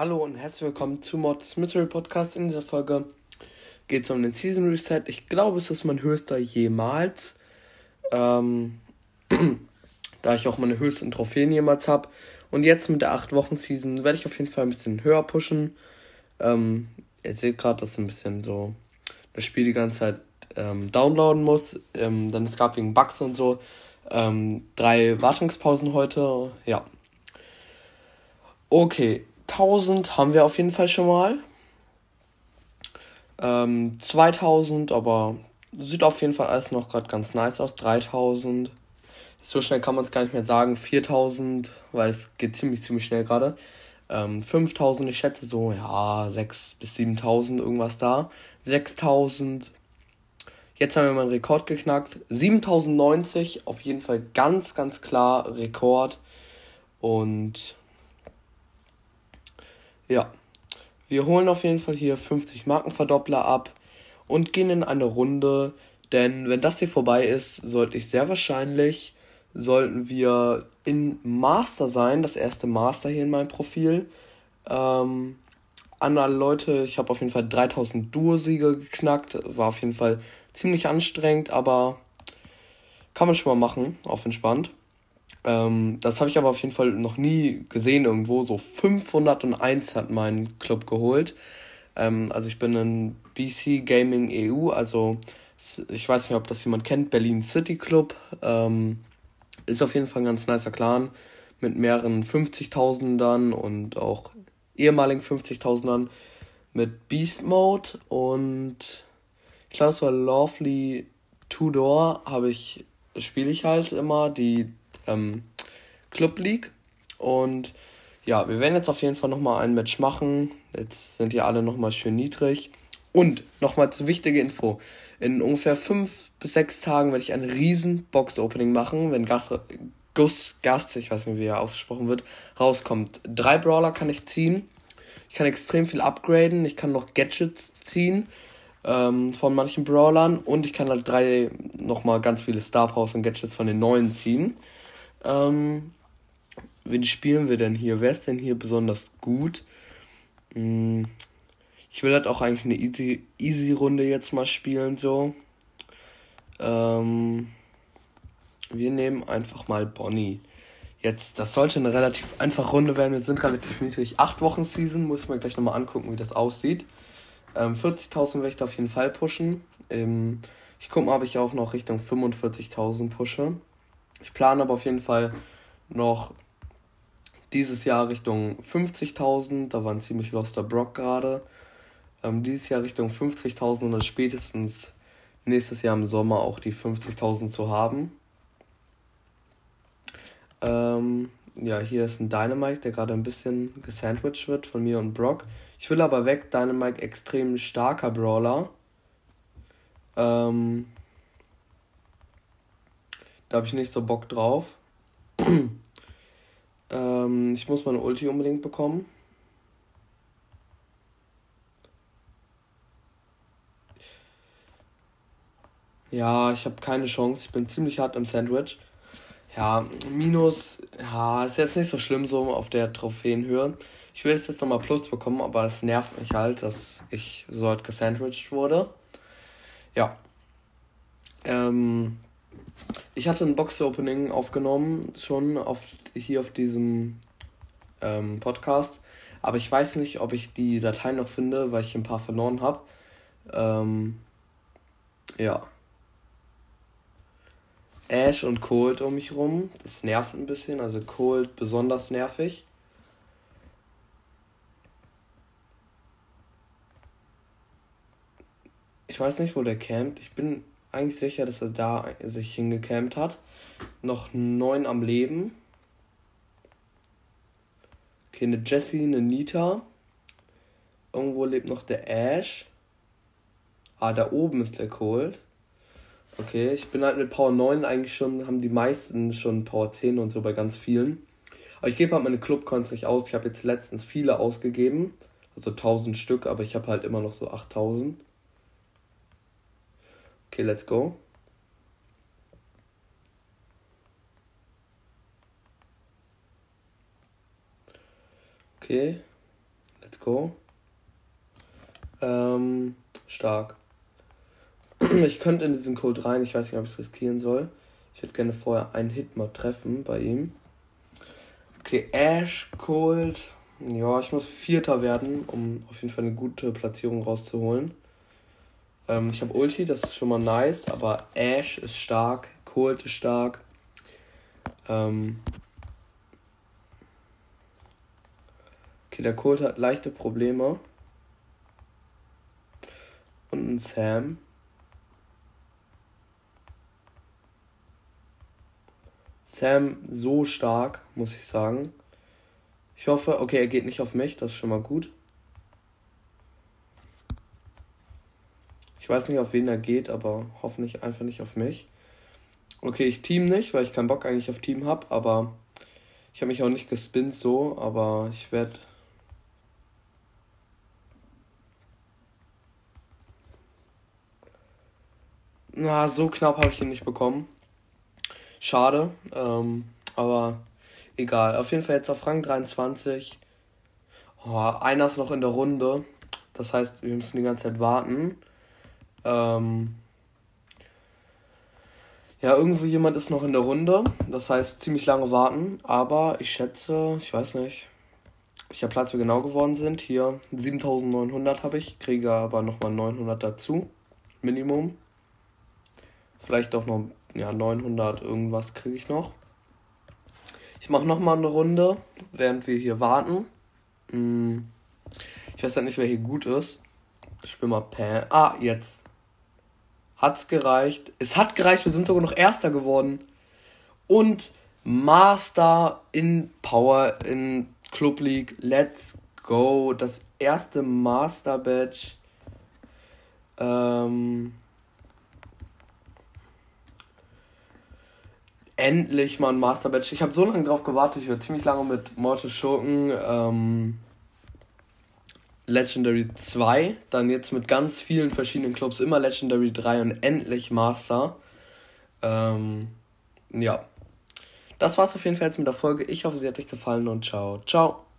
Hallo und herzlich willkommen zu Mods Mystery Podcast. In dieser Folge geht es um den Season Reset. Ich glaube, es ist mein höchster jemals. Ähm, da ich auch meine höchsten Trophäen jemals habe. Und jetzt mit der 8-Wochen-Season werde ich auf jeden Fall ein bisschen höher pushen. Ähm, ihr seht gerade, dass ein bisschen so das Spiel die ganze Zeit ähm, downloaden muss. Ähm, dann es gab wegen Bugs und so ähm, drei Wartungspausen heute. Ja. Okay, 1000 haben wir auf jeden Fall schon mal. Ähm, 2000, aber sieht auf jeden Fall alles noch gerade ganz nice aus. 3000. So schnell kann man es gar nicht mehr sagen. 4000, weil es geht ziemlich, ziemlich schnell gerade. Ähm, 5000, ich schätze so, ja, 6 bis 7000 irgendwas da. 6000. Jetzt haben wir mal einen Rekord geknackt. 7090, auf jeden Fall ganz, ganz klar Rekord. Und ja, wir holen auf jeden Fall hier 50 Markenverdoppler ab und gehen in eine Runde. Denn wenn das hier vorbei ist, sollte ich sehr wahrscheinlich, sollten wir in Master sein, das erste Master hier in meinem Profil. Ähm, an alle Leute, ich habe auf jeden Fall 3000 Duo-Siege geknackt, war auf jeden Fall ziemlich anstrengend, aber kann man schon mal machen, auf entspannt. Ähm, das habe ich aber auf jeden Fall noch nie gesehen irgendwo. So 501 hat mein Club geholt. Ähm, also ich bin in BC Gaming EU, also ich weiß nicht, ob das jemand kennt, Berlin City Club. Ähm, ist auf jeden Fall ein ganz nicer Clan mit mehreren 50.000ern und auch ehemaligen 50.000ern mit Beast Mode und ich glaube, es war Lovely Two Door, habe ich, spiele ich halt immer, die ähm, Club League. Und ja, wir werden jetzt auf jeden Fall nochmal ein Match machen. Jetzt sind die alle nochmal schön niedrig. Und nochmal zu wichtige Info. In ungefähr fünf bis sechs Tagen werde ich ein riesen Box-Opening machen, wenn Gas, Gus Gast, ich weiß nicht, wie er ausgesprochen wird, rauskommt. Drei Brawler kann ich ziehen. Ich kann extrem viel upgraden. Ich kann noch Gadgets ziehen ähm, von manchen Brawlern. Und ich kann halt drei nochmal ganz viele Star Powers und Gadgets von den neuen ziehen. Ähm, wen spielen wir denn hier? Wer ist denn hier besonders gut? Hm, ich will halt auch eigentlich eine easy, easy Runde jetzt mal spielen, so. Ähm, wir nehmen einfach mal Bonnie. Jetzt, das sollte eine relativ einfache Runde werden. Wir sind relativ niedrig. Acht Wochen Season, muss man gleich nochmal angucken, wie das aussieht. Ähm, 40.000 werde ich auf jeden Fall pushen. Ähm, ich gucke mal, ob ich auch noch Richtung 45.000 pushe. Ich plane aber auf jeden Fall noch dieses Jahr Richtung 50.000. Da war ein ziemlich loster Brock gerade. Ähm, dieses Jahr Richtung 50.000 und dann spätestens nächstes Jahr im Sommer auch die 50.000 zu haben. Ähm, ja, hier ist ein Dynamite, der gerade ein bisschen gesandwiched wird von mir und Brock. Ich will aber weg, Dynamite extrem starker Brawler. Ähm, da habe ich nicht so Bock drauf. ähm, ich muss meine Ulti unbedingt bekommen. Ja, ich habe keine Chance. Ich bin ziemlich hart im Sandwich. Ja, Minus, ja, ist jetzt nicht so schlimm so auf der Trophäenhöhe. Ich will jetzt nochmal Plus bekommen, aber es nervt mich halt, dass ich so halt gesandwiched wurde. Ja. Ähm, ich hatte ein Box-Opening aufgenommen, schon auf, hier auf diesem ähm, Podcast. Aber ich weiß nicht, ob ich die Datei noch finde, weil ich ein paar verloren habe. Ähm, ja. Ash und Cold um mich rum. Das nervt ein bisschen. Also Cold besonders nervig. Ich weiß nicht, wo der campt. Ich bin eigentlich sicher, dass er da sich hingecampt hat. Noch neun am Leben. Okay, eine Jessie, eine Nita. Irgendwo lebt noch der Ash. Ah, da oben ist der Cold. Okay, ich bin halt mit Power 9 eigentlich schon, haben die meisten schon Power 10 und so bei ganz vielen. Aber ich gebe halt meine Clubcoins nicht aus. Ich habe jetzt letztens viele ausgegeben. Also 1000 Stück, aber ich habe halt immer noch so 8000. Okay, let's go. Okay. go. Ähm, stark. Ich könnte in diesen Code rein, ich weiß nicht, ob ich es riskieren soll. Ich hätte gerne vorher einen Hit mal treffen bei ihm. Okay, Ash, Cold. Ja, ich muss Vierter werden, um auf jeden Fall eine gute Platzierung rauszuholen. Ähm, ich habe Ulti, das ist schon mal nice, aber Ash ist stark, Cold ist stark. Ähm okay, der Cold hat leichte Probleme. Und ein Sam. Sam so stark, muss ich sagen. Ich hoffe, okay, er geht nicht auf mich, das ist schon mal gut. Ich weiß nicht, auf wen er geht, aber hoffentlich einfach nicht auf mich. Okay, ich team nicht, weil ich keinen Bock eigentlich auf Team habe, aber ich habe mich auch nicht gespinnt so, aber ich werde Na, so knapp habe ich ihn nicht bekommen. Schade, ähm, aber egal. Auf jeden Fall jetzt auf Rang 23. Oh, einer ist noch in der Runde. Das heißt, wir müssen die ganze Zeit warten. Ähm, ja, irgendwo jemand ist noch in der Runde. Das heißt, ziemlich lange warten. Aber ich schätze, ich weiß nicht, welcher Platz wir genau geworden sind. Hier 7900 habe ich, kriege aber nochmal 900 dazu. Minimum. Vielleicht auch noch ja, 900 irgendwas kriege ich noch. Ich mache nochmal eine Runde, während wir hier warten. Hm. Ich weiß ja nicht, wer hier gut ist. Ich spiele mal Pan. Ah, jetzt. Hat's gereicht. Es hat gereicht, wir sind sogar noch Erster geworden. Und Master in Power in Club League. Let's go. Das erste Master Badge. Ähm, endlich mal ein Master Badge. Ich habe so lange drauf gewartet. Ich war ziemlich lange mit Mortal Schurken. Ähm, Legendary 2, dann jetzt mit ganz vielen verschiedenen Clubs immer Legendary 3 und endlich Master. Ähm, ja. Das war's auf jeden Fall jetzt mit der Folge. Ich hoffe, sie hat euch gefallen und ciao, ciao.